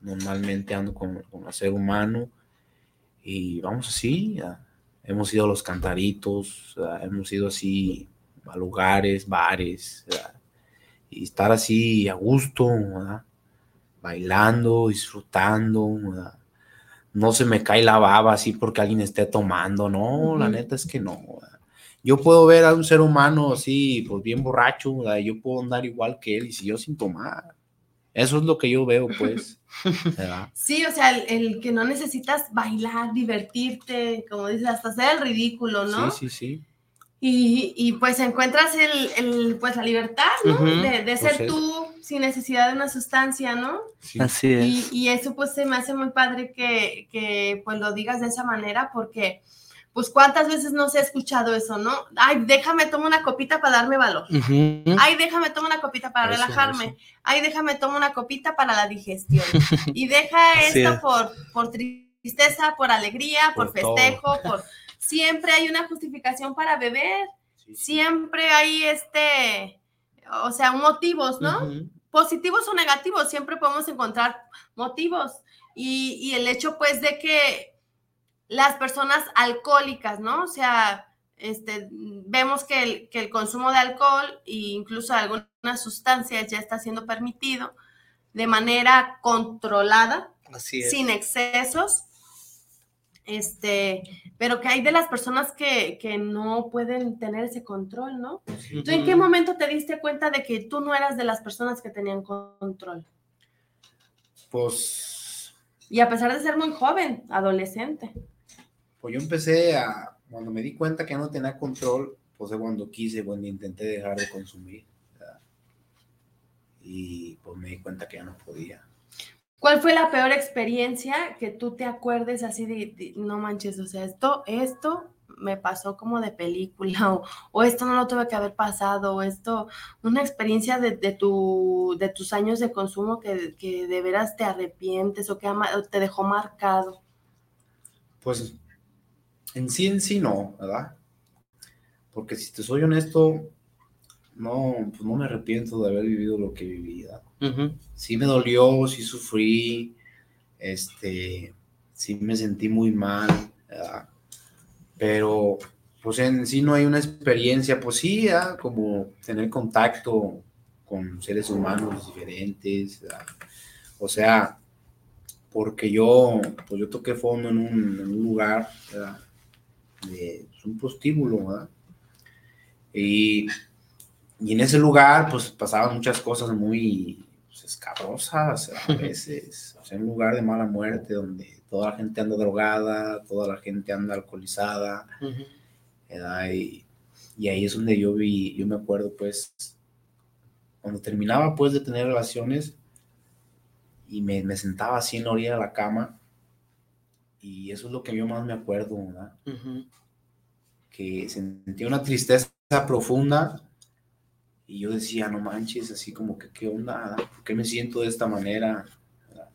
normalmente ando con, con el ser humano y vamos así, hemos ido a los cantaritos, hemos ido así a lugares, bares, y estar así a gusto, ¿verdad? bailando, disfrutando, ¿verdad? no se me cae la baba así porque alguien esté tomando, no, la neta es que no. ¿verdad? Yo puedo ver a un ser humano así, pues bien borracho, ¿verdad? yo puedo andar igual que él y si yo sin tomar. Eso es lo que yo veo, pues. ¿verdad? Sí, o sea, el, el que no necesitas bailar, divertirte, como dices, hasta hacer el ridículo, ¿no? Sí, sí, sí. Y, y, pues encuentras el, el, pues la libertad, ¿no? Ujú. de, de ser Pues es- tú sin necesidad de una sustancia, ¿no? sí. Así es. Y, y eso pues se me hace muy padre que, que pues lo digas de esa manera porque pues cuántas veces no se ha escuchado eso, ¿no? Ay, déjame tomar una copita para darme valor. Ay, déjame tomar una copita para Eso, relajarme. eso. Ay, déjame tomar una copita para la digestión. Y deja esto es. por, por tristeza, por alegría, por, festejo, por... Siempre hay una justificación para beber. Sí. Siempre hay este, o sea, motivos, ¿no? Positivos o negativos, siempre podemos encontrar motivos. Y, y el hecho, pues, de que las personas alcohólicas, ¿no? O sea, este, vemos que el, que el consumo de alcohol e incluso algunas sustancias ya está siendo permitido de manera controlada, Así es. sin excesos. Este, pero que hay de las personas que, que no pueden tener ese control, ¿no? ¿Tú en qué momento te diste cuenta de que tú no eras de las personas que tenían control? Pues, Y a pesar de ser muy joven, adolescente. Pues yo empecé a, cuando me di cuenta que no tenía control, pues fue cuando quise, cuando intenté dejar de consumir. ¿verdad? Y pues me di cuenta que ya no podía. ¿Cuál fue la peor experiencia que tú te acuerdes así de, de, no manches, o sea, esto, esto me pasó como de película, o, o esto no lo tuve que haber pasado, o esto, una experiencia de, de, tu, de tus años de consumo que, que de veras te arrepientes o que ama- o te dejó marcado. Pues en sí, en sí no, ¿verdad? Porque si te soy honesto, no, pues no me arrepiento de haber vivido lo que viví, ¿verdad? Sí me dolió, sí sufrí, este, sí me sentí muy mal, ¿verdad? Pero pues en sí no hay una experiencia, pues sí, ¿verdad? como tener contacto con seres humanos diferentes, ¿verdad? o sea, porque yo, pues yo toqué fondo en un, en un lugar, ¿verdad? De, pues, un prostíbulo, ¿verdad? Y, y en ese lugar, pues pasaban muchas cosas muy pues, escabrosas a veces, o sea, un lugar de mala muerte donde toda la gente anda drogada, toda la gente anda alcoholizada. ¿verdad? Y, y ahí es donde yo vi, yo me acuerdo, pues, cuando terminaba, pues, de tener relaciones y me, me sentaba así en la orilla de la cama, y eso es lo que yo más me acuerdo, ¿verdad? Que sentía una tristeza profunda y yo decía, no manches, así como que, ¿qué onda? verdad? ¿Por qué me siento de esta manera? ¿verdad?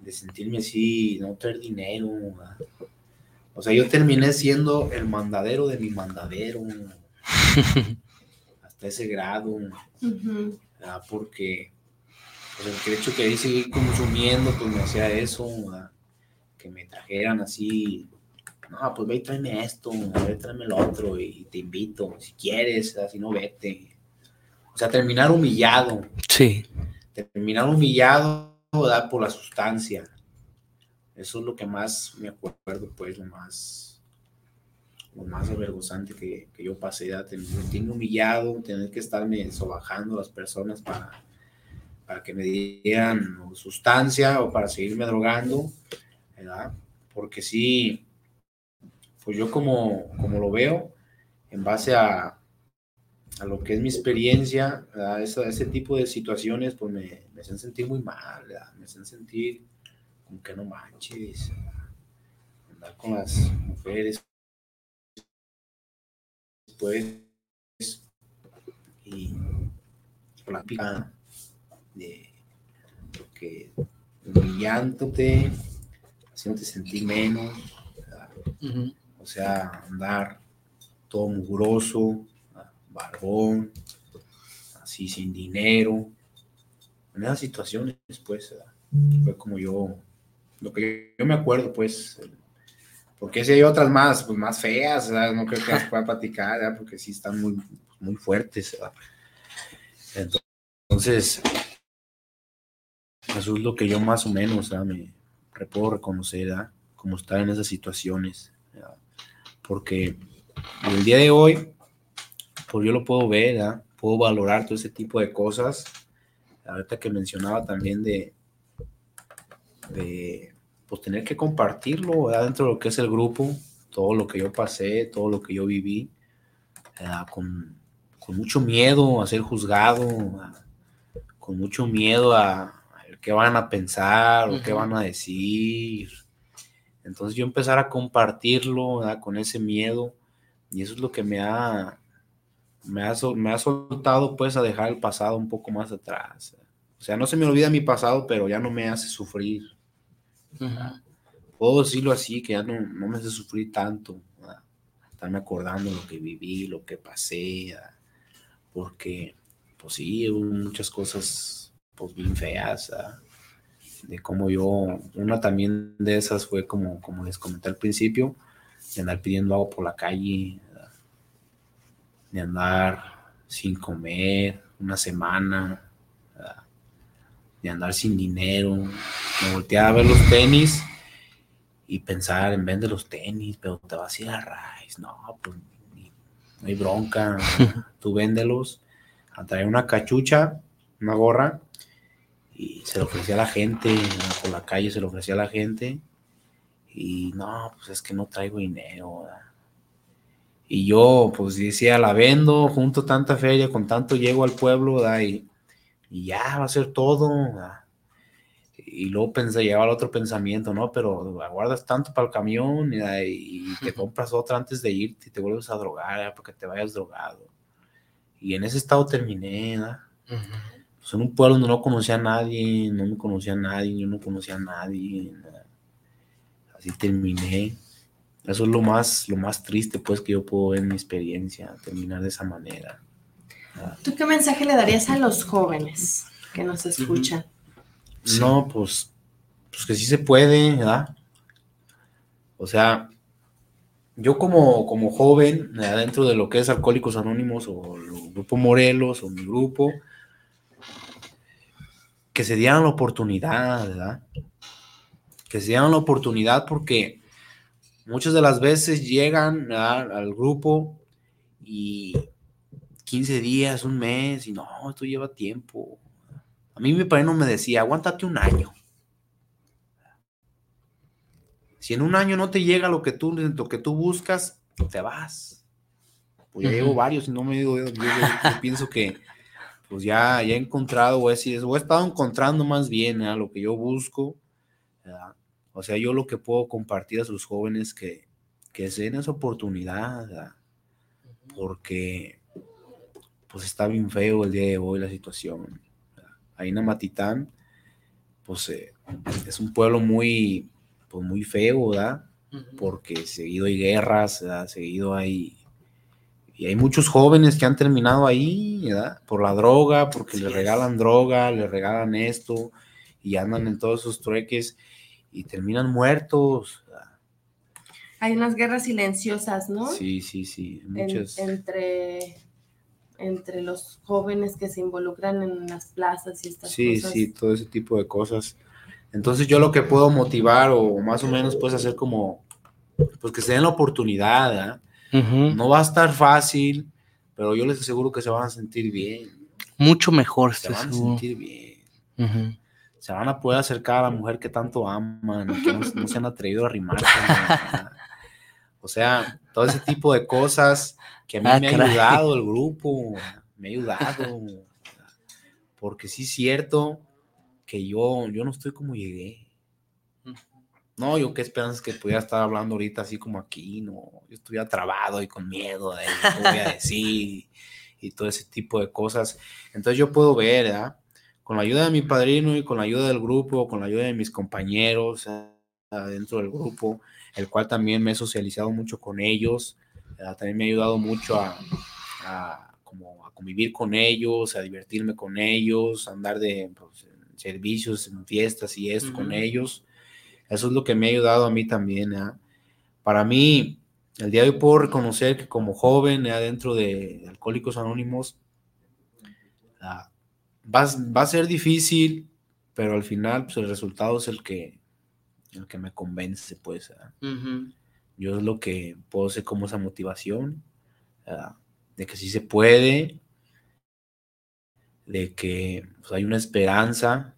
De sentirme así, no tener dinero, ¿verdad? O sea, yo terminé siendo el mandadero de mi mandadero. Hasta ese grado, ¿verdad? Porque pues, el hecho que ahí seguí consumiendo, pues me hacía eso, ¿verdad? Que me trajeran así, no, pues ve y tráeme esto, ve y tráeme lo otro, y te invito, si quieres, si no, vete. O sea, terminar humillado, Sí. terminar humillado, ¿verdad? Por la sustancia. Eso es lo que más me acuerdo, pues, lo más, lo más avergonzante que, que yo pasé, ¿verdad? Tener- humillado, tener que estarme sobajando a las personas para, para que me dieran sustancia o para seguirme drogando, Porque sí, pues yo como, como lo veo, en base a, a lo que es mi experiencia, ese tipo de situaciones, pues me, me hacen sentir muy mal, ¿verdad? me hacen sentir como que no manches, andar con las mujeres, pues, y plática de lo que humillándote, haciéndote sentir menos, o sea, andar todo mugroso, barbón, así sin dinero. En esas situaciones, pues, fue como yo, lo que yo me acuerdo, pues, porque si hay otras más, pues más feas, ¿verdad? no creo que las pueda platicar, ¿verdad? porque sí están muy, muy fuertes. ¿verdad? Entonces, eso es lo que yo más o menos me puedo reconocer, ¿verdad? como estar en esas situaciones, ¿verdad? porque el día de hoy, pues yo lo puedo ver, ¿verdad? puedo valorar todo ese tipo de cosas. Ahorita que mencionaba también de, de pues tener que compartirlo dentro de lo que es el grupo, todo lo que yo pasé, todo lo que yo viví, con, con mucho miedo a ser juzgado, con mucho miedo a, qué van a pensar o qué van a decir. Entonces yo empezar a compartirlo ¿verdad? con ese miedo y eso es lo que me ha, me ha, me ha soltado pues a dejar el pasado un poco más atrás. O sea, no se me olvida mi pasado, pero ya no me hace sufrir. Puedo decirlo así, que ya no, no me hace sufrir tanto. ¿verdad? Estarme acordando lo que viví, lo que pasé. ¿verdad? Porque, pues sí, hubo muchas cosas pues bien feas. ¿verdad? De cómo yo, una también de esas fue como, como les comenté al principio, de andar pidiendo agua por la calle, ¿verdad? de andar sin comer una semana, ¿verdad? de andar sin dinero. Me volteaba a ver los tenis y pensar en vender los tenis, pero te vas a ir a Rice. No, pues no hay bronca. Tú véndelos, a traer una cachucha, una gorra, y se lo ofrecía a la gente, por la calle se lo ofrecía a la gente. Y no, pues es que no traigo dinero. ¿verdad? Y yo, pues decía, la vendo, junto tanta feria, con tanto llego al pueblo, ¿verdad? Y, y ya va a ser todo. ¿verdad? y luego pensé, llegaba el otro pensamiento, ¿no? Pero aguardas tanto para el camión y, y te compras otra antes de irte y te vuelves a drogar porque te vayas drogado. Y en ese estado terminé, ¿no? Pues en un pueblo donde no conocía a nadie, no me conocía a nadie, yo no conocía a nadie. Así terminé. Eso es lo más, lo más triste, pues, que yo puedo ver en mi experiencia, terminar de esa manera. ¿Tú qué mensaje le darías a los jóvenes que nos escuchan? No, pues, pues que sí se puede, ¿verdad? O sea, yo como, como joven, dentro de lo que es Alcohólicos Anónimos o el Grupo Morelos o mi grupo, que se dieran la oportunidad, ¿verdad? Que se dieran la oportunidad porque muchas de las veces llegan al grupo y 15 días, un mes, y no, esto lleva tiempo. A mí mi padre no me decía, aguántate un año. Si en un año no te llega lo que tú, lo que tú buscas, te vas. Pues ya llevo varios y no me digo, yo, pienso que pues ya, ya he encontrado, o he, o he estado encontrando más bien lo que yo busco. O sea, yo lo que puedo compartir a sus jóvenes que, que se den esa oportunidad, porque pues está bien feo el día de hoy la situación. Ahí en Amatitán, pues eh, es un pueblo muy, pues, muy feo, ¿verdad? Porque seguido hay guerras, seguido hay... Y hay muchos jóvenes que han terminado ahí, ¿verdad? Por la droga, porque le regalan droga, le regalan esto, y andan en todos esos trueques y terminan muertos. Hay unas guerras silenciosas, ¿no? Sí, sí, sí. Muchas... entre, entre los jóvenes que se involucran en las plazas y estas cosas. Sí, sí, todo ese tipo de cosas. Entonces yo lo que puedo motivar o más o menos pues hacer como, pues que se den la oportunidad, No va a estar fácil, pero yo les aseguro que se van a sentir bien. Mucho mejor, se van a sentir bien se van a poder acercar a la mujer que tanto aman, que no, se han atrevido a arrimarse. o sea, todo ese tipo de cosas que a mí ah, me ha ayudado el grupo, me ha ayudado. Porque sí es cierto que yo, yo no estoy como llegué. No, yo qué esperanzas que pudiera estar hablando ahorita así como aquí, no, yo estuviera trabado y con miedo de que voy a decir y todo ese tipo de cosas. Entonces yo puedo ver, ¿verdad? con la ayuda de mi padrino y con la ayuda del grupo, con la ayuda de mis compañeros dentro del grupo, el cual también me he socializado mucho con ellos, también me ha ayudado mucho a, como a convivir con ellos, a divertirme con ellos, a andar de pues, servicios, en fiestas y esto con ellos. Eso es lo que me ha ayudado a mí también. Para mí, el día de hoy puedo reconocer que como joven, dentro de Alcohólicos Anónimos, va, va, a ser difícil, pero al final pues, el resultado es el que, el que me convence, pues. Yo es lo que puedo ser como esa motivación, de que sí se puede, de que pues, hay una esperanza,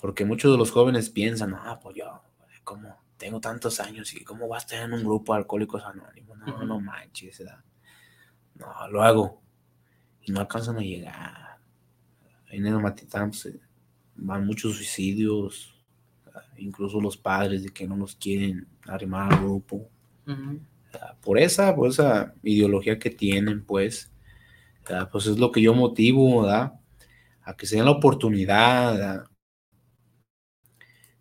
porque muchos de los jóvenes piensan, ah, pues yo, como tengo tantos años y cómo vas a estar en un grupo de alcohólicos anónimos, no, no manches, no, lo hago. Y no alcanzan a llegar. En el Matitán pues, eh, van muchos suicidios, incluso los padres de que no los quieren arrimar al grupo. Por esa, por esa ideología que tienen, pues, pues es lo que yo motivo, ¿verdad? A que se den la oportunidad,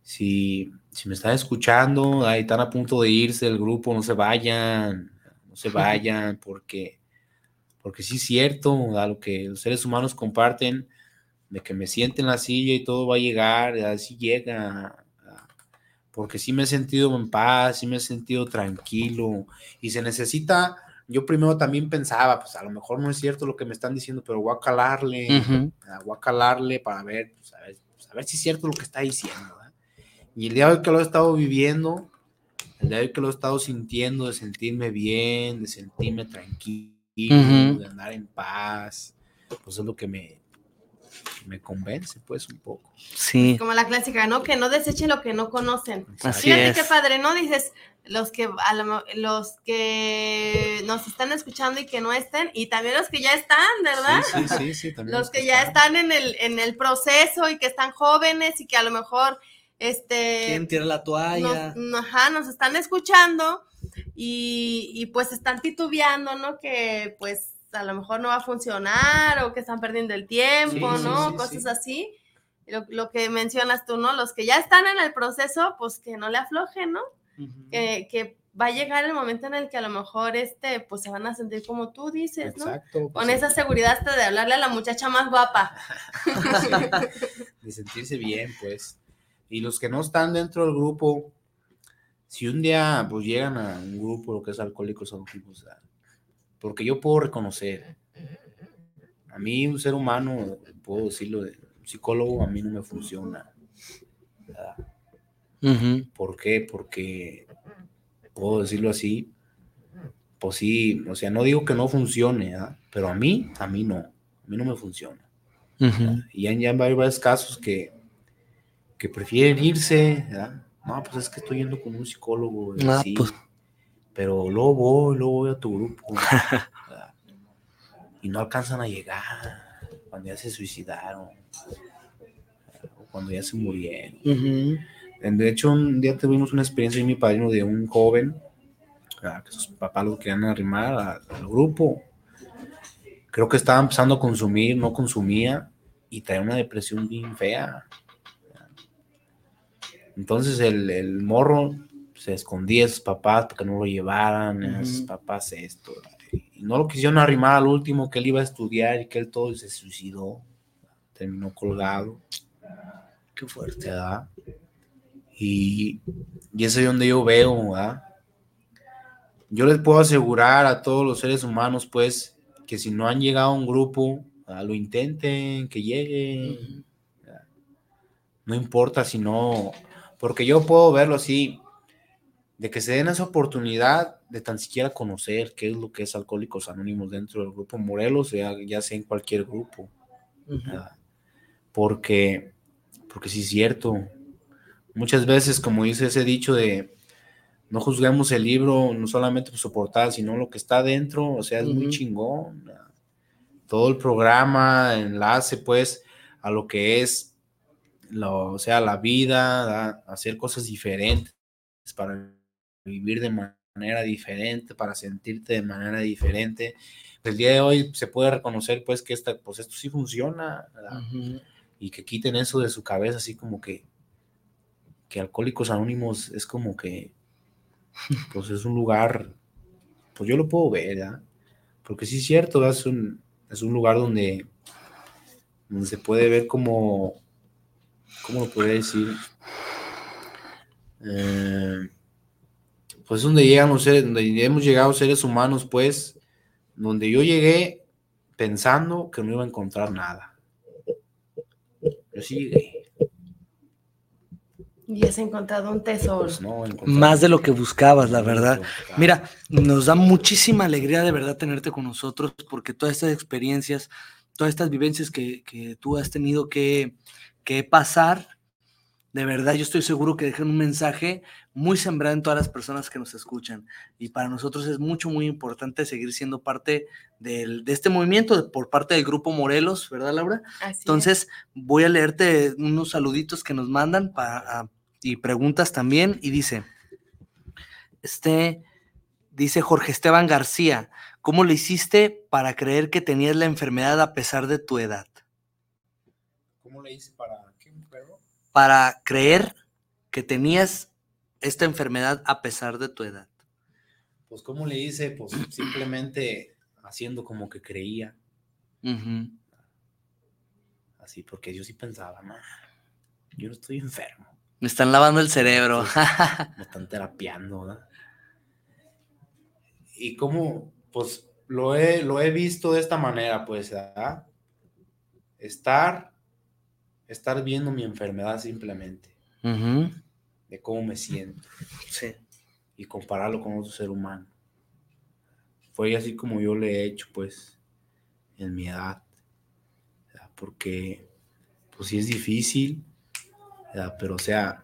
Si, si me están escuchando y están a punto de irse del grupo, no se vayan, no se vayan, porque, porque sí es cierto, lo que los seres humanos comparten de que me siente en la silla y todo va a llegar, así llega, porque sí me he sentido en paz, sí me he sentido tranquilo y se necesita, yo primero también pensaba, pues a lo mejor no es cierto lo que me están diciendo, pero voy a calarle, voy a calarle para ver, pues, a ver, pues, a ver si es cierto lo que está diciendo. Y el día de hoy que lo he estado viviendo, el día de hoy que lo he estado sintiendo, de sentirme bien, de sentirme tranquilo, de andar en paz, pues es lo que me, me convence, pues, un poco. Sí, Como la clásica, ¿no? Que no desechen lo que no conocen. así Fíjate es. qué padre, ¿no? Dices, los que, a lo mo- los que nos están escuchando y que no estén, y también los que ya están, ¿verdad? Sí, sí, sí, sí, también los que ya están en el, en el proceso y que están jóvenes y que a lo mejor, este... ¿Quién tira la toalla? nos, ajá, nos están escuchando y, y, pues están titubeando, ¿no? Que pues a lo mejor no va a funcionar o que están perdiendo el tiempo, Sí, ¿no? sí, Cosas sí. así. Lo, lo que mencionas tú, ¿no? Los que ya están en el proceso, pues que no le aflojen, ¿no? Que, que va a llegar el momento en el que a lo mejor este, pues se van a sentir como tú dices, ¿no? Exacto. Con pues, esa seguridad hasta de hablarle a la muchacha más guapa. de sentirse bien, pues. Y los que no están dentro del grupo, si un día pues llegan a un grupo, lo que es alcohólicos anónimos, ah, porque yo puedo reconocer, a mí un ser humano, puedo decirlo, de- un psicólogo a mí no me funciona. ¿verdad? Ujú. ¿Por qué? Porque puedo decirlo así, pues sí, o sea, no digo que no funcione, ¿verdad? pero a mí, a mí no, a mí no me funciona. Ujú. Y ya, ya hay varios casos que, que prefieren irse, ¿verdad? No, pues es que estoy yendo con un psicólogo, y Ah, sí, pues. pero luego voy, luego voy a tu grupo, y no alcanzan a llegar cuando ya se suicidaron, o cuando ya se murieron. De hecho, un día tuvimos una experiencia en mi padrino de un joven, ¿verdad? que sus papás lo querían arrimar al grupo. Creo que estaba empezando a consumir, no consumía y traía una depresión bien fea. Entonces el, el morro se escondía de sus papás para que no lo llevaran, a sus Ujú. papás esto. Y no lo quisieron arrimar al último, que él iba a estudiar y que él todo se suicidó. Terminó colgado. Qué fuerte. ¿verdad? Y, y eso es donde yo veo, ¿verdad? Yo les puedo asegurar a todos los seres humanos, pues, que si no han llegado a un grupo, ¿verdad? lo intenten, que lleguen. No importa si no, porque yo puedo verlo así, de que se den esa oportunidad de tan siquiera conocer qué es lo que es Alcohólicos Anónimos dentro del grupo Morelos, ya, ya sea en cualquier grupo. Porque, porque sí es cierto. Muchas veces, como dice ese dicho de no juzguemos el libro no solamente por su portada, sino lo que está dentro, o sea, es muy Ujú. chingón. Todo el programa, enlace pues a lo que es, lo, o sea, la vida, hacer cosas diferentes para vivir de manera diferente, para sentirte de manera diferente. El día de hoy se puede reconocer pues que esta, pues esto sí funciona, y que quiten eso de su cabeza, así como que, que Alcohólicos Anónimos es como que, pues es un lugar, pues yo lo puedo ver, ¿verdad? Porque sí es cierto, ¿verdad? es un, es un lugar donde, donde se puede ver como, ¿cómo lo podría decir? Eh, pues donde llegan los seres, donde hemos llegado seres humanos, pues, donde yo llegué pensando que no iba a encontrar nada. Yo sí llegué. Y has encontrado un tesoro. Pues no, Más de lo que buscabas, la verdad. Mira, nos da muchísima alegría de verdad tenerte con nosotros porque todas estas experiencias, todas estas vivencias que, que tú has tenido que, que pasar, de verdad yo estoy seguro que dejan un mensaje muy sembrado en todas las personas que nos escuchan. Y para nosotros es mucho, muy importante seguir siendo parte del- de este movimiento de- por parte del Grupo Morelos, ¿verdad, Laura? Así es. Entonces, voy a leerte unos saluditos que nos mandan para, y preguntas también. Y dice, este, dice Jorge Esteban García, ¿cómo le hiciste para creer que tenías la enfermedad a pesar de tu edad? ¿Cómo le hice para qué, perro? Para creer que tenías esta enfermedad a pesar de tu edad. Pues cómo le hice, pues simplemente haciendo como que creía, Ujú. así, porque yo sí pensaba, no, yo no estoy enfermo, Me están lavando el cerebro. me están terapiando, ¿verdad? Y cómo, pues lo he, lo he visto de esta manera, pues, ¿verdad? Estar, estar viendo mi enfermedad simplemente, de cómo me siento. Sí. y compararlo con otro ser humano. Fue así como yo le he hecho, pues, en mi edad. ¿verdad? Porque pues sí es difícil, ¿verdad? pero o sea,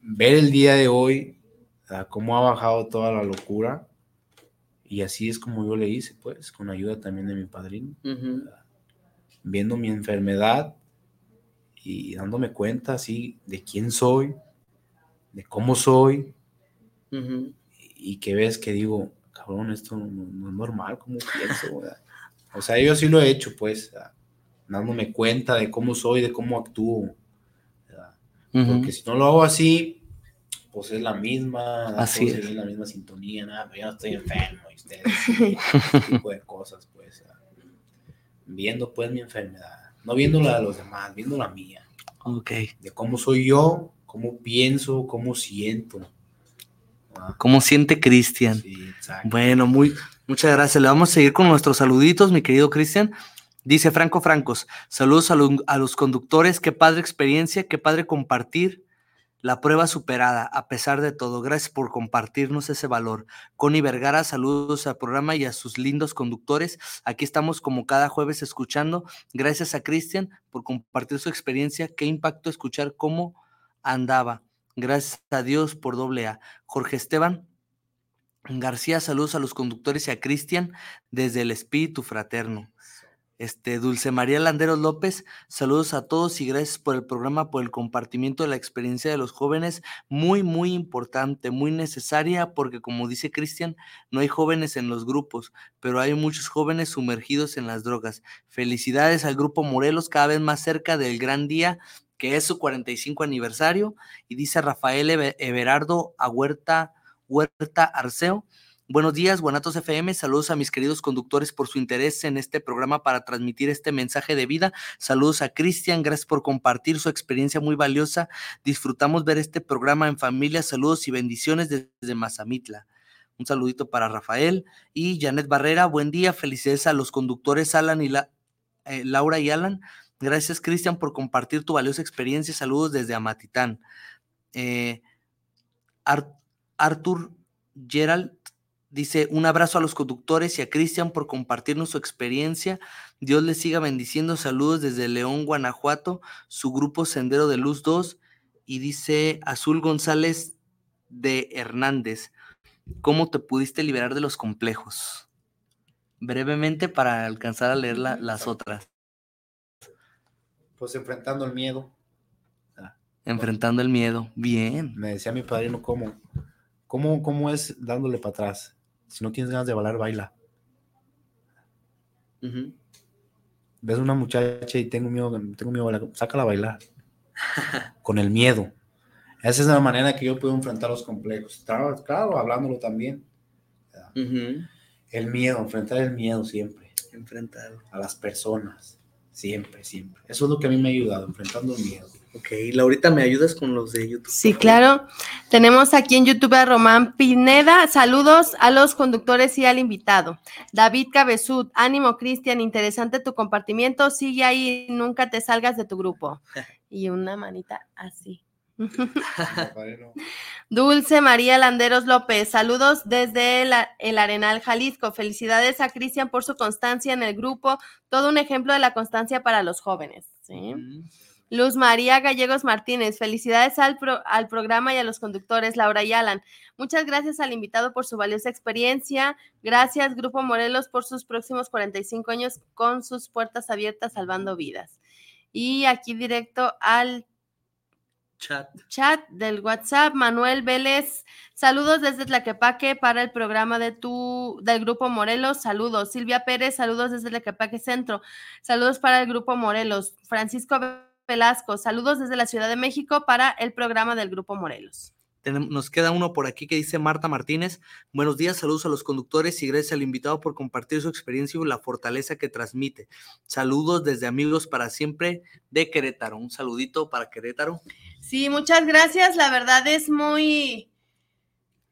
ver el día de hoy, ¿verdad? cómo ha bajado toda la locura, y así es como yo le hice, pues, con ayuda también de mi padrino, viendo mi enfermedad y dándome cuenta así de quién soy, de cómo soy, y que ves que digo, cabrón, esto no, no es normal, ¿cómo pienso? ¿verdad? O sea, yo sí lo he hecho, pues, dándome cuenta de cómo soy, de cómo actúo. ¿verdad? Ujú. Porque si no lo hago así, pues es la misma, Así es. la misma sintonía, nada, pero yo no estoy enfermo, y ustedes, ese tipo de cosas, pues, ¿verdad? viendo pues mi enfermedad, no viendo la de los demás, viendo la mía, Ok. de cómo soy yo, cómo pienso, cómo siento. ¿verdad? ¿Cómo siente Cristian? Sí, exacto. Bueno, muy, muchas gracias. Le vamos a seguir con nuestros saluditos, mi querido Cristian. Dice Franco Francos, saludos a, lo- a los conductores, qué padre experiencia, qué padre compartir la prueba superada, a pesar de todo. Gracias por compartirnos ese valor. Connie Vergara, saludos al programa y a sus lindos conductores. Aquí estamos como cada jueves escuchando. Gracias a Cristian por compartir su experiencia. Qué impacto escuchar cómo andaba. Gracias a Dios por doble A. Jorge Esteban, García, saludos a los conductores y a Cristian desde el espíritu fraterno. Este, Dulce María Landeros López, saludos a todos y gracias por el programa, por el compartimiento de la experiencia de los jóvenes, muy, muy importante, muy necesaria, porque como dice Cristian, no hay jóvenes en los grupos, pero hay muchos jóvenes sumergidos en las drogas. Felicidades al Grupo Morelos, cada vez más cerca del gran día, que es su 45 aniversario, y dice Rafael Eve- Everardo a Huerta, Huerta Arceo, Buenos días, Guanatos FM. Saludos a mis queridos conductores por su interés en este programa para transmitir este mensaje de vida. Saludos a Cristian, gracias por compartir su experiencia muy valiosa. Disfrutamos ver este programa en familia. Saludos y bendiciones desde Mazamitla. Un saludito para Rafael y Janet Barrera. Buen día, felicidades a los conductores Alan y eh, Laura y Alan. Gracias, Cristian, por compartir tu valiosa experiencia. Saludos desde Amatitán. Eh, Ar- Arthur Gerald Dice, un abrazo a los conductores y a Cristian por compartirnos su experiencia. Dios les siga bendiciendo. Saludos desde León, Guanajuato, su grupo Sendero de Luz 2. Y dice Azul González de Hernández, ¿cómo te pudiste liberar de los complejos? Brevemente para alcanzar a leer la- las otras. Pues enfrentando el miedo. Enfrentando el miedo. Bien. Me decía mi padrino cómo, cómo, cómo es dándole para atrás. Si no tienes ganas de bailar, baila. Ujú. Ves una muchacha y tengo miedo, tengo miedo, a bailar, sácala a bailar. Con el miedo. Esa es la manera que yo puedo enfrentar los complejos. Claro, claro, hablándolo también. El miedo, enfrentar el miedo siempre. Enfrentar. A las personas. Siempre, siempre. Eso es lo que a mí me ha ayudado, enfrentando el miedo. Ok, Laurita, ¿me ayudas con los de YouTube? Sí, claro. Tenemos aquí en YouTube a Román Pineda. Saludos a los conductores y al invitado. David Cabezud, ánimo, Cristian, interesante tu compartimiento. Sigue ahí, nunca te salgas de tu grupo. Y una manita así. Dulce María Landeros López, saludos desde el, el Arenal, Jalisco. Felicidades a Cristian por su constancia en el grupo, todo un ejemplo de la constancia para los jóvenes. ¿sí? Luz María Gallegos Martínez, felicidades al, pro- al programa y a los conductores Laura y Alan. Muchas gracias al invitado por su valiosa experiencia. Gracias, Grupo Morelos, por sus próximos 45 años con sus puertas abiertas salvando vidas. Y aquí directo al Chat. chat del WhatsApp, Manuel Vélez, saludos desde Tlaquepaque para el programa de tu del Grupo Morelos, saludos. Silvia Pérez, saludos desde Tlaquepaque Centro, saludos para el Grupo Morelos. Francisco Velasco, saludos desde la Ciudad de México para el programa del Grupo Morelos. Nos queda uno por aquí que dice Marta Martínez. Buenos días, saludos a los conductores y gracias al invitado por compartir su experiencia y la fortaleza que transmite. Saludos desde Amigos para Siempre de Querétaro. Un saludito para Querétaro. Sí, muchas gracias. La verdad es muy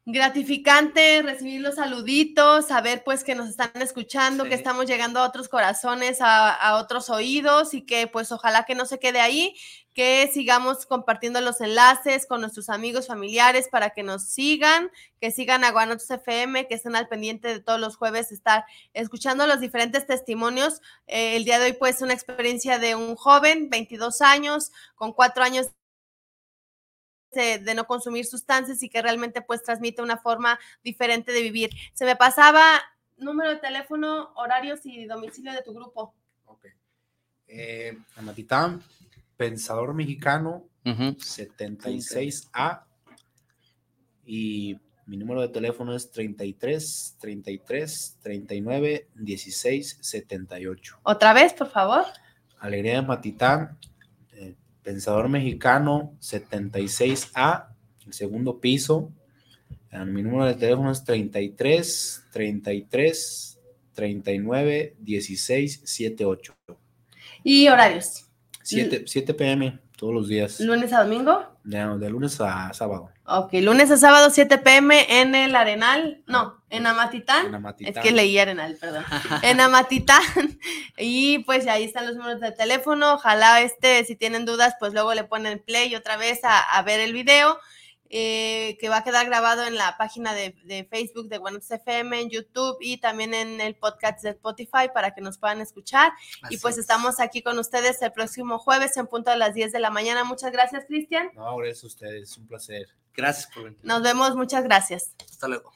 gratificante recibir los saluditos, saber pues que nos están escuchando, Sí. que estamos llegando a otros corazones, a, a otros oídos y que pues ojalá que no se quede ahí, que sigamos compartiendo los enlaces con nuestros amigos, familiares, para que nos sigan, que sigan a Guanotos FM, que estén al pendiente de todos los jueves, estar escuchando los diferentes testimonios. Eh, el día de hoy, pues, una experiencia de un joven, 22 años, con cuatro años de, de, no consumir sustancias y que realmente pues transmite una forma diferente de vivir. Se me pasaba número de teléfono, horarios y domicilio de tu grupo. Ok. Eh, Amatitán, Pensador Mexicano, uh -huh. 76A. Y mi número de teléfono es 33 33 39 16 78. Otra vez, por favor. Alegría de Matitán, Pensador Mexicano, 76A, el segundo piso. Eh, mi número de teléfono es 33 33 39 16 78. ¿Y horarios? 7, 7 pm todos los días. ¿Lunes a domingo? De, de, lunes a sábado. Ok, lunes a sábado, 7 pm en el Arenal. No, en Amatitán. En Amatitán. Es que leí Arenal, perdón. en Amatitán. Y pues ahí están los números de teléfono. Ojalá este, si tienen dudas, pues luego le ponen play otra vez a, a ver el video. Eh, que va a quedar grabado en la página de, de Facebook de Guanatos FM, en YouTube y también en el podcast de Spotify para que nos puedan escuchar. Así y pues es. estamos aquí con ustedes el próximo jueves en punto a las 10 de la mañana. Muchas gracias, Cristian. No, gracias a ustedes, un placer. Gracias por venir. Nos vemos, muchas gracias. Hasta luego.